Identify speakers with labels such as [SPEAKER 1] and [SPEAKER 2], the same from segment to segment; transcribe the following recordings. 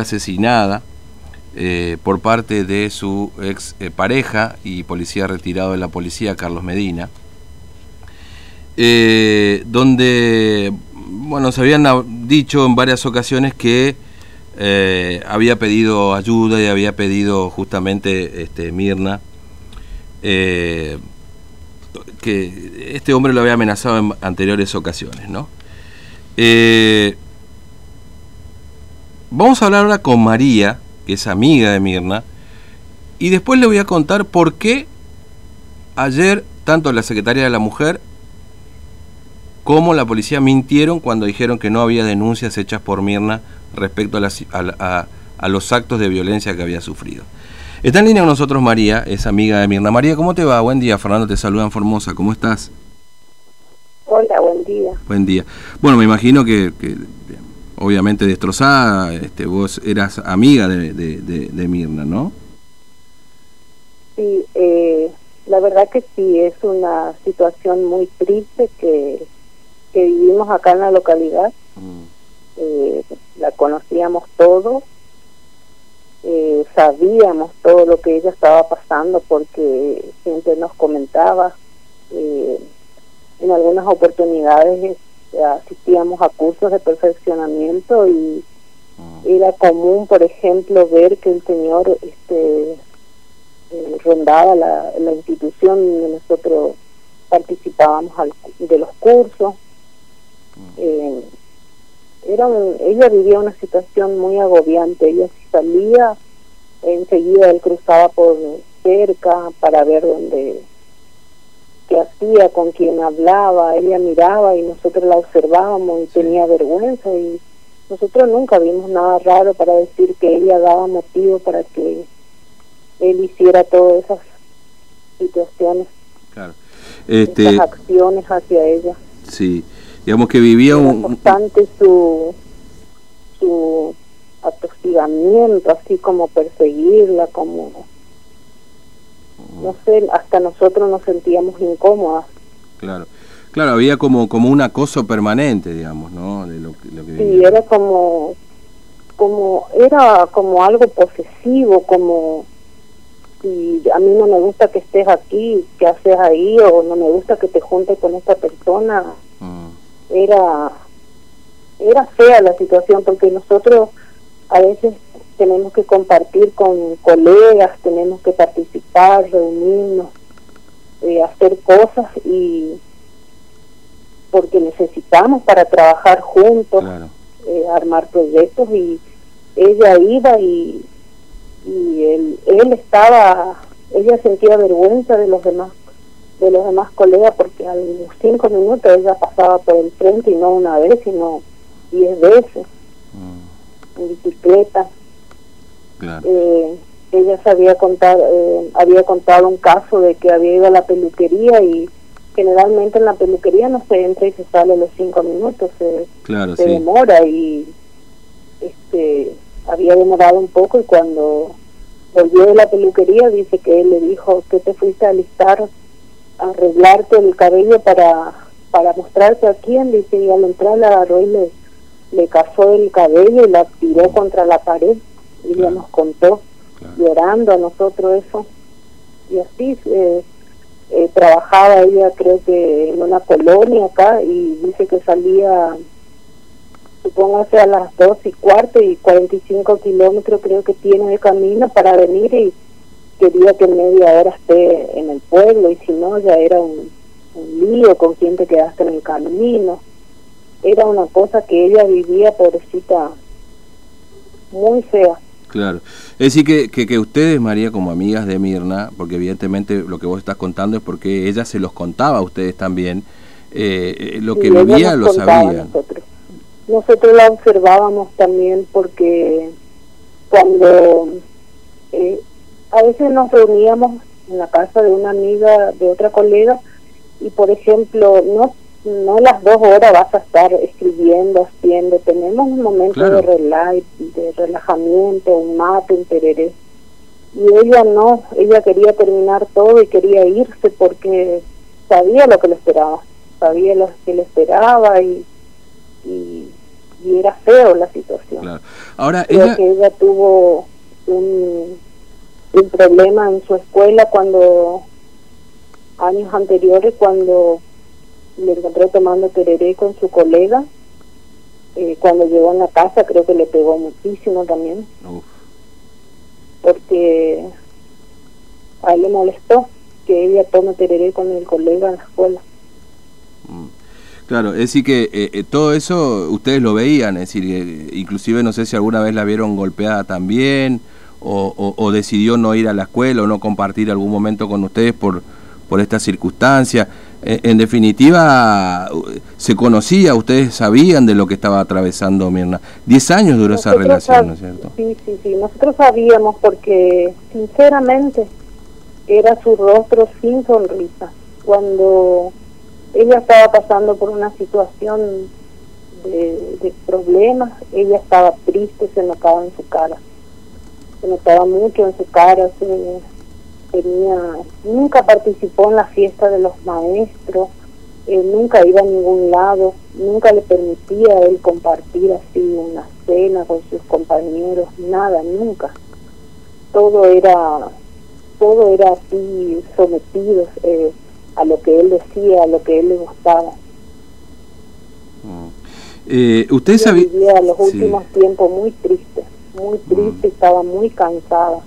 [SPEAKER 1] asesinada por parte de su ex pareja y policía retirado de la policía, Carlos Medina, donde bueno, se habían dicho en varias ocasiones que había pedido ayuda y había pedido justamente este, Mirna que este hombre lo había amenazado en anteriores ocasiones, ¿no? Eh, vamos a hablar ahora con María, que es amiga de Mirna, y después le voy a contar por qué ayer tanto la Secretaría de la Mujer como la policía mintieron cuando dijeron que no había denuncias hechas por Mirna respecto a, a los actos de violencia que había sufrido. Está en línea con nosotros María, es amiga de Mirna. María, ¿cómo te va? Buen día, Fernando te saluda en Formosa, ¿cómo estás?
[SPEAKER 2] Hola, buen día.
[SPEAKER 1] Buen día. Bueno, me imagino que, obviamente destrozada, este, vos eras amiga de, Mirna, ¿no?
[SPEAKER 2] Sí, eh, la verdad que sí, es una situación muy triste que, vivimos acá en la localidad. Mm. Eh, la conocíamos todos eh, sabíamos todo lo que ella estaba pasando porque siempre nos comentaba. Eh, en algunas oportunidades asistíamos a cursos de perfeccionamiento y ah. era común, por ejemplo, ver que el señor este, rondaba la, la institución donde nosotros participábamos de los cursos. Ah. era ella vivía una situación muy agobiante. Ella salía, enseguida él cruzaba por cerca para ver dónde, hacía, con quién hablaba, ella miraba y nosotros la observábamos y tenía vergüenza y nosotros nunca vimos nada raro para decir que ella daba motivo para que él hiciera todas esas situaciones,
[SPEAKER 1] claro.
[SPEAKER 2] este, esas acciones hacia ella.
[SPEAKER 1] Sí, digamos que vivía un...
[SPEAKER 2] constante su, su atostigamiento, así como perseguirla, como, no sé, hasta nosotros nos sentíamos incómodas.
[SPEAKER 1] Claro, claro, había como, como un acoso permanente, digamos, ¿no? De lo, lo que
[SPEAKER 2] sí, era como, como, era como algo posesivo, como si a mí no me gusta que estés aquí, que haces ahí? O no me gusta que te juntes con esta persona. Ah. Era, era fea la situación porque nosotros a veces tenemos que compartir con colegas, tenemos que participar, reunirnos, eh, hacer cosas y porque necesitamos para trabajar juntos, eh, armar proyectos y ella iba y, y él, él estaba, ella sentía vergüenza de los demás de los demás colegas porque a los cinco minutos ella pasaba por el frente y no una vez sino diez veces en bicicleta. Eh, ella sabía contar, eh, había contado un caso de que había ido a la peluquería y generalmente en la peluquería no se entra y se sale los cinco minutos, se, se demora y este había demorado un poco y cuando volvió de la peluquería dice que él le dijo que te fuiste a alistar a arreglarte el cabello para para mostrarte a quién dice y al entrar la agarró y le le cazó el cabello y la tiró contra la pared y ella nos contó llorando a nosotros eso. Y así eh, eh, trabajaba ella creo que en una colonia acá y dice que salía supóngase a las dos y cuarto y 45 kilómetros creo que tiene de camino para venir y quería que media hora esté en el pueblo y si no ya era un, un lío con quien te quedaste en el camino. Era una cosa que ella vivía, pobrecita, muy fea.
[SPEAKER 1] Claro. Es decir, que, que, ustedes, María, como amigas de Mirna, porque evidentemente lo que vos estás contando es porque ella se los contaba a ustedes también, eh, eh, lo que vivía lo sabía.
[SPEAKER 2] Nosotros. nosotros la observábamos también porque cuando eh, a veces nos reuníamos en la casa de una amiga de otra colega y por ejemplo no no las dos horas vas a estar escribiendo, haciendo, tenemos un momento de, de relajamiento, un mate, un tereré. Y ella no, ella quería terminar todo y quería irse porque sabía lo que le esperaba, sabía lo que le esperaba y, y, y era feo la situación.
[SPEAKER 1] Ahora
[SPEAKER 2] Creo
[SPEAKER 1] ella...
[SPEAKER 2] que ella tuvo un, un problema en su escuela cuando años anteriores cuando le encontré tomando tereré con su colega eh, cuando llegó a la casa creo que le pegó muchísimo también porque a él le molestó que ella tome tereré con el colega en la escuela
[SPEAKER 1] mm. Claro, es decir que eh, eh, todo eso ustedes lo veían, es decir, inclusive no sé si alguna vez la vieron golpeada también, o, o, decidió no ir a la escuela o no compartir algún momento con ustedes por, por esta circunstancia. En, definitiva, se conocía, ustedes sabían de lo que estaba atravesando Mirna. Diez años duró esa relación, ¿no es cierto?
[SPEAKER 2] Sí, sí, sí, nosotros sabíamos porque sinceramente era su rostro sin sonrisa. Cuando ella estaba pasando por una situación de, de problemas, ella estaba triste, se notaba en su cara se notaba mucho en su cara, se, tenía, nunca participó en la fiesta de los maestros, eh, nunca iba a ningún lado, nunca le permitía a él compartir así una cena con sus compañeros, nada, nunca. Todo era, todo era así sometido eh, a lo que él decía, a lo que él le gustaba.
[SPEAKER 1] Mm. Eh, usted sabía...
[SPEAKER 2] Vivía los últimos tiempos muy tristes muy triste, estaba muy cansada.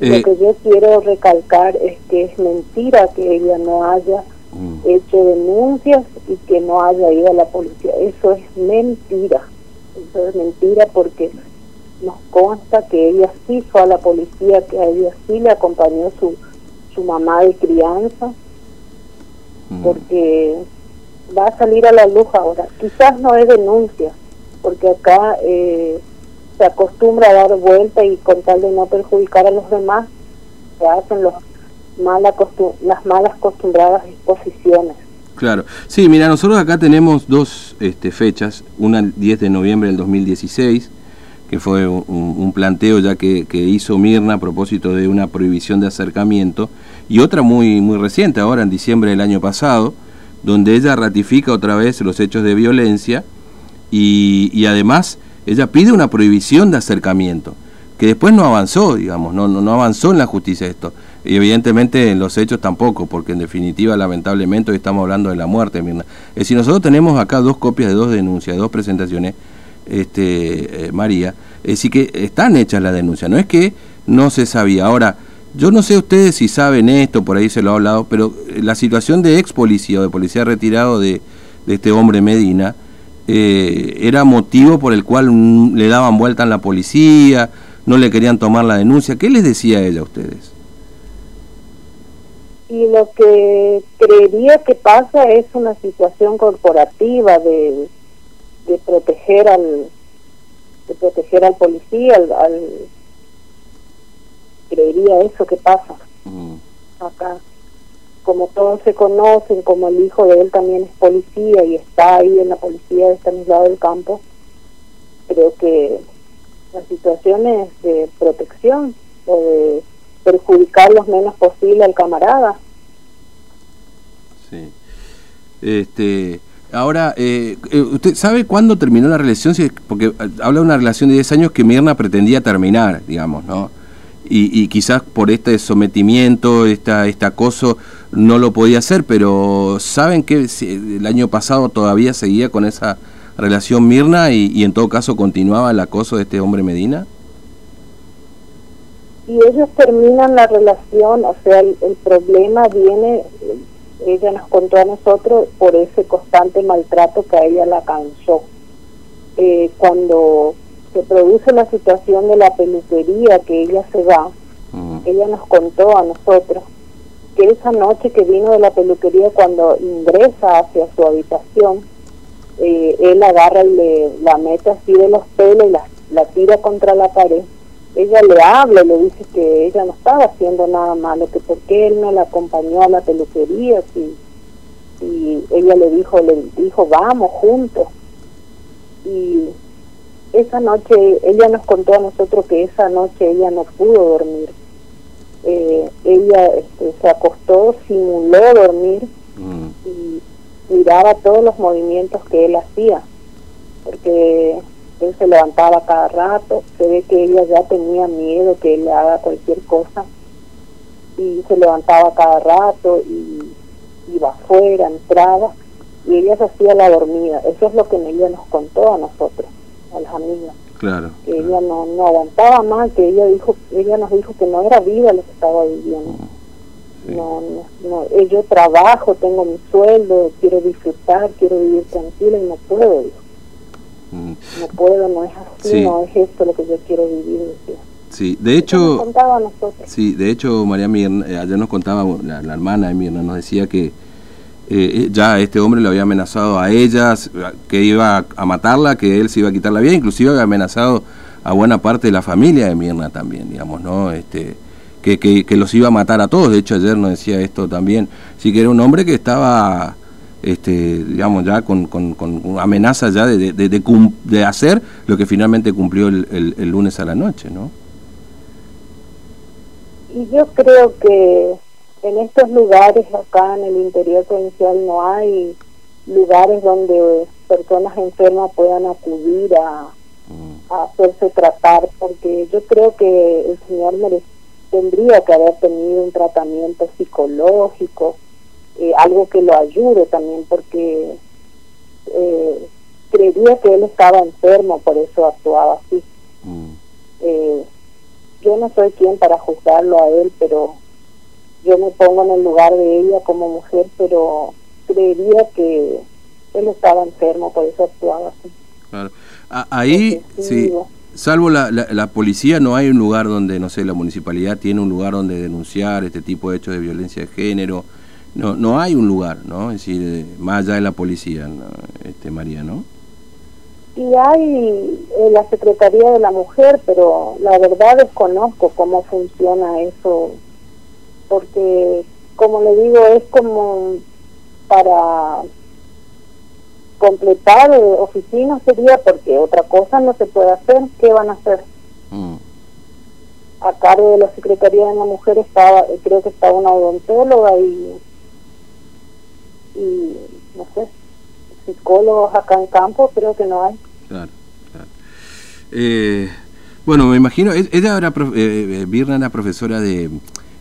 [SPEAKER 2] Lo eh, que yo quiero recalcar es que es mentira que ella no haya mm. hecho denuncias y que no haya ido a la policía. Eso es mentira. Eso es mentira porque nos consta que ella sí fue a la policía, que a ella sí le acompañó su, su mamá de crianza, mm. porque va a salir a la luz ahora. Quizás no es denuncia, porque acá... Eh, se acostumbra a dar vuelta y con tal de no perjudicar a los demás, se hacen los las malas acostumbradas disposiciones.
[SPEAKER 1] Claro, sí, mira, nosotros acá tenemos dos este, fechas, una el 10 de noviembre del 2016, que fue un, planteo ya que, que, hizo Mirna a propósito de una prohibición de acercamiento, y otra muy, muy reciente, ahora en diciembre del año pasado, donde ella ratifica otra vez los hechos de violencia y, y además ella pide una prohibición de acercamiento, que después no avanzó, digamos, no, no, avanzó en la justicia esto. Y evidentemente en los hechos tampoco, porque en definitiva, lamentablemente, hoy estamos hablando de la muerte, Mirna. Es decir, nosotros tenemos acá dos copias de dos denuncias, dos presentaciones, este, eh, María. Es decir, que están hechas las denuncias, no es que no se sabía. Ahora, yo no sé ustedes si saben esto, por ahí se lo ha hablado, pero la situación de ex policía o de policía retirado de, de este hombre Medina, eh, era motivo por el cual le daban vuelta a la policía, no le querían tomar la denuncia. ¿Qué les decía ella a ustedes?
[SPEAKER 2] Y lo que creería que pasa es una situación corporativa de, de proteger al de proteger al policía, al, creería eso que pasa mm. acá como todos se conocen, como el hijo de él también es policía y está ahí en la policía de lado del campo, creo que la situación es de protección o de perjudicar lo menos posible al camarada.
[SPEAKER 1] Sí. Este, ahora, eh, eh, ¿usted sabe cuándo terminó la relación? Porque eh, habla de una relación de 10 años que Mirna pretendía terminar, digamos, ¿no? y, quizás por este sometimiento, esta, este acoso, no lo podía hacer, pero ¿saben que el año pasado todavía seguía con esa relación Mirna y, en todo caso continuaba el acoso de este hombre Medina?
[SPEAKER 2] Y ellos terminan la relación, o sea, el, problema viene, ella nos contó a nosotros, por ese constante maltrato que a ella la cansó. Eh, cuando se produce la situación de la peluquería, que ella se va, ella nos contó a nosotros que esa noche que vino de la peluquería, cuando ingresa hacia su habitación, eh, él agarra y le, la mete así de los pelos y la, la tira contra la pared. Ella le habla y le dice que ella no estaba haciendo nada malo, que por qué él no la acompañó a la peluquería, si, y ella le dijo, le dijo, vamos juntos. Y esa noche, ella nos contó a nosotros que esa noche ella no pudo dormir. Eh, ella este, se acostó, simuló dormir mm. y miraba todos los movimientos que él hacía, porque él se levantaba cada rato, se ve que ella ya tenía miedo que él le haga cualquier cosa y se levantaba cada rato y iba afuera, entraba y ella se hacía la dormida. Eso es lo que ella nos contó a nosotros, a las amigas.
[SPEAKER 1] Claro.
[SPEAKER 2] Que ella no, no aguantaba más, que ella dijo, ella nos dijo que no era vida lo que estaba viviendo. Mm, no, no, no, eh, yo trabajo, tengo mi sueldo, quiero disfrutar, quiero vivir tranquila y no puedo. Mm. No puedo, no es así, no es esto lo que yo quiero vivir.
[SPEAKER 1] Sí, de hecho, sí, de hecho María Mirna, eh, ayer nos contaba la, hermana de Mirna, nos decía que eh, ya este hombre le había amenazado a ellas, que iba a matarla, que él se iba a quitar la vida, inclusive había amenazado a buena parte de la familia de Mirna también, digamos, ¿no? Este, que, que, los iba a matar a todos, de hecho ayer nos decía esto también, sí que era un hombre que estaba, este, digamos, ya con, con, con amenazas ya de, de, de, hacer lo que finalmente cumplió el, el lunes a la noche, ¿no?
[SPEAKER 2] Y yo creo que en estos lugares acá en el interior provincial no hay lugares donde personas enfermas puedan acudir a, mm. hacerse tratar, porque yo creo que el señor tendría que haber tenido un tratamiento psicológico, eh, algo que lo ayude también, porque eh, creía que él estaba enfermo, por eso actuaba así. Mm. Eh, yo no soy quien para juzgarlo a él, pero yo me pongo en el lugar de ella como mujer, pero creería que él estaba enfermo, por eso actuaba así.
[SPEAKER 1] Claro. ahí, sí, salvo la, la, policía, no hay un lugar donde, no sé, la municipalidad tiene un lugar donde denunciar este tipo de hechos de violencia de género. No, no hay un lugar, ¿no? Es decir, más allá de la policía, este María, ¿no?
[SPEAKER 2] Y hay eh, la Secretaría de la Mujer, pero la verdad desconozco cómo funciona eso porque como le digo es como para completar eh, oficina sería porque otra cosa no se puede hacer qué van a hacer mm. a cargo de la secretaría de la mujer estaba eh, creo que estaba una odontóloga y y no sé psicólogos acá en campo creo que no hay
[SPEAKER 1] claro, claro. Eh, bueno me imagino ella era eh, Virna era profesora de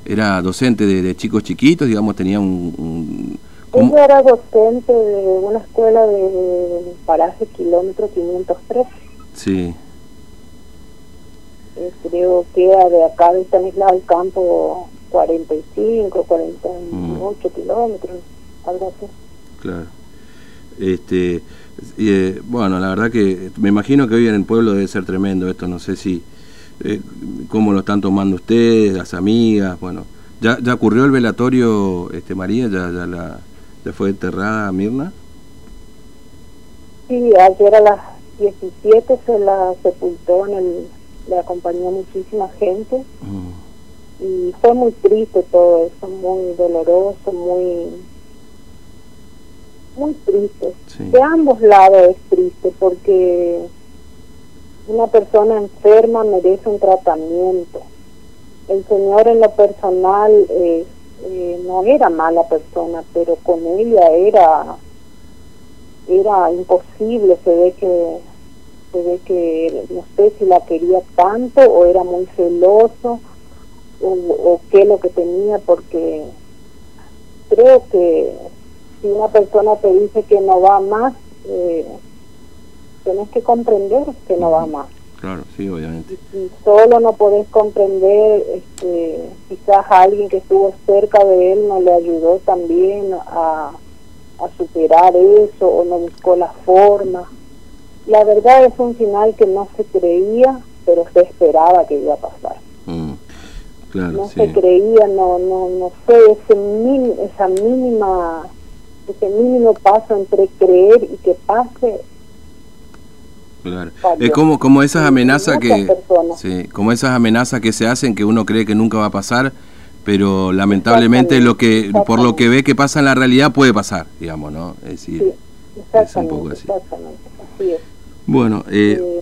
[SPEAKER 1] era docente de, chicos chiquitos, digamos, tenía un...
[SPEAKER 2] Ella era docente de una escuela de, paraje kilómetro 503.
[SPEAKER 1] Sí.
[SPEAKER 2] Eh, creo que era de acá de Estanislao del Campo 45, 48 mm. kilómetros, algo así.
[SPEAKER 1] Claro. Este, eh, bueno, la verdad que me imagino que hoy en el pueblo debe ser tremendo esto, no sé si eh, cómo lo están tomando ustedes, las amigas, bueno. ¿Ya, ya ocurrió el velatorio, este María? ¿Ya, ya, la, ya fue enterrada Mirna?
[SPEAKER 2] Sí, ayer a las 17 se la sepultó, en el, le acompañó muchísima gente. Mm. Y fue muy triste todo eso, muy doloroso, muy muy triste. De ambos lados es triste porque una persona enferma merece un tratamiento. El Señor en lo personal eh, eh, no era mala persona, pero con ella era era imposible. Se ve que se ve que no sé si la quería tanto o era muy celoso o, o qué lo que tenía, porque creo que si una persona te dice que no va más, eh, tenés que comprender que no va más.
[SPEAKER 1] Claro, sí, obviamente.
[SPEAKER 2] Y solo no podés comprender, este, quizás alguien que estuvo cerca de él no le ayudó también a, a superar eso o no buscó la forma. La verdad es un final que no se creía, pero se esperaba que iba a pasar. Mm, claro, no se creía, no, no, no sé, ese esa mínima, ese mínimo paso entre creer y que pase
[SPEAKER 1] Claro. Es como, como esas amenazas que sí, como esas amenazas que se hacen que uno cree que nunca va a pasar, pero lamentablemente lo que por lo que ve que pasa en la realidad puede pasar, digamos, ¿no? Es decir, es un poco así. Bueno, eh, eh,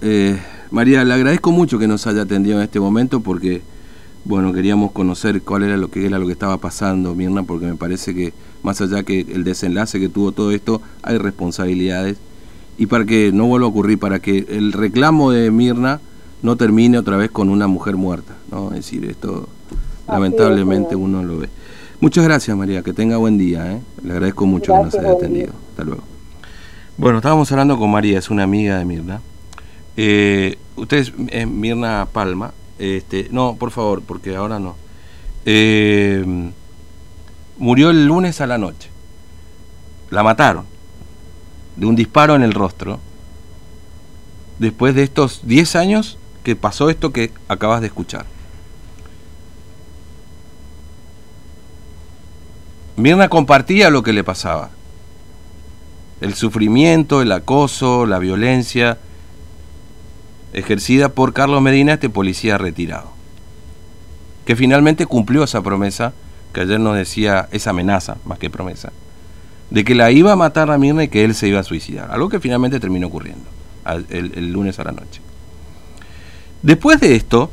[SPEAKER 1] eh, María, le agradezco mucho que nos haya atendido en este momento porque bueno, queríamos conocer cuál era lo que era lo que estaba pasando, Mirna, porque me parece que más allá que el desenlace que tuvo todo esto, hay responsabilidades y para que no vuelva a ocurrir, para que el reclamo de Mirna no termine otra vez con una mujer muerta, ¿no? Es decir, esto lamentablemente uno lo ve. Muchas gracias María, que tenga buen día, ¿eh? le agradezco mucho que nos haya atendido. Hasta luego. Bueno, estábamos hablando con María, es una amiga de Mirna. Eh, usted es Mirna Palma, este, no, por favor, porque ahora no. Eh, murió el lunes a la noche. La mataron de un disparo en el rostro. Después de estos 10 años que pasó esto que acabas de escuchar. Mirna compartía lo que le pasaba. El sufrimiento, el acoso, la violencia ejercida por Carlos Medina, este policía retirado. Que finalmente cumplió esa promesa, que ayer nos decía esa amenaza, más que promesa, de que la iba a matar a Mirna y que él se iba a suicidar. Algo que finalmente terminó ocurriendo el, lunes a la noche. Después de esto,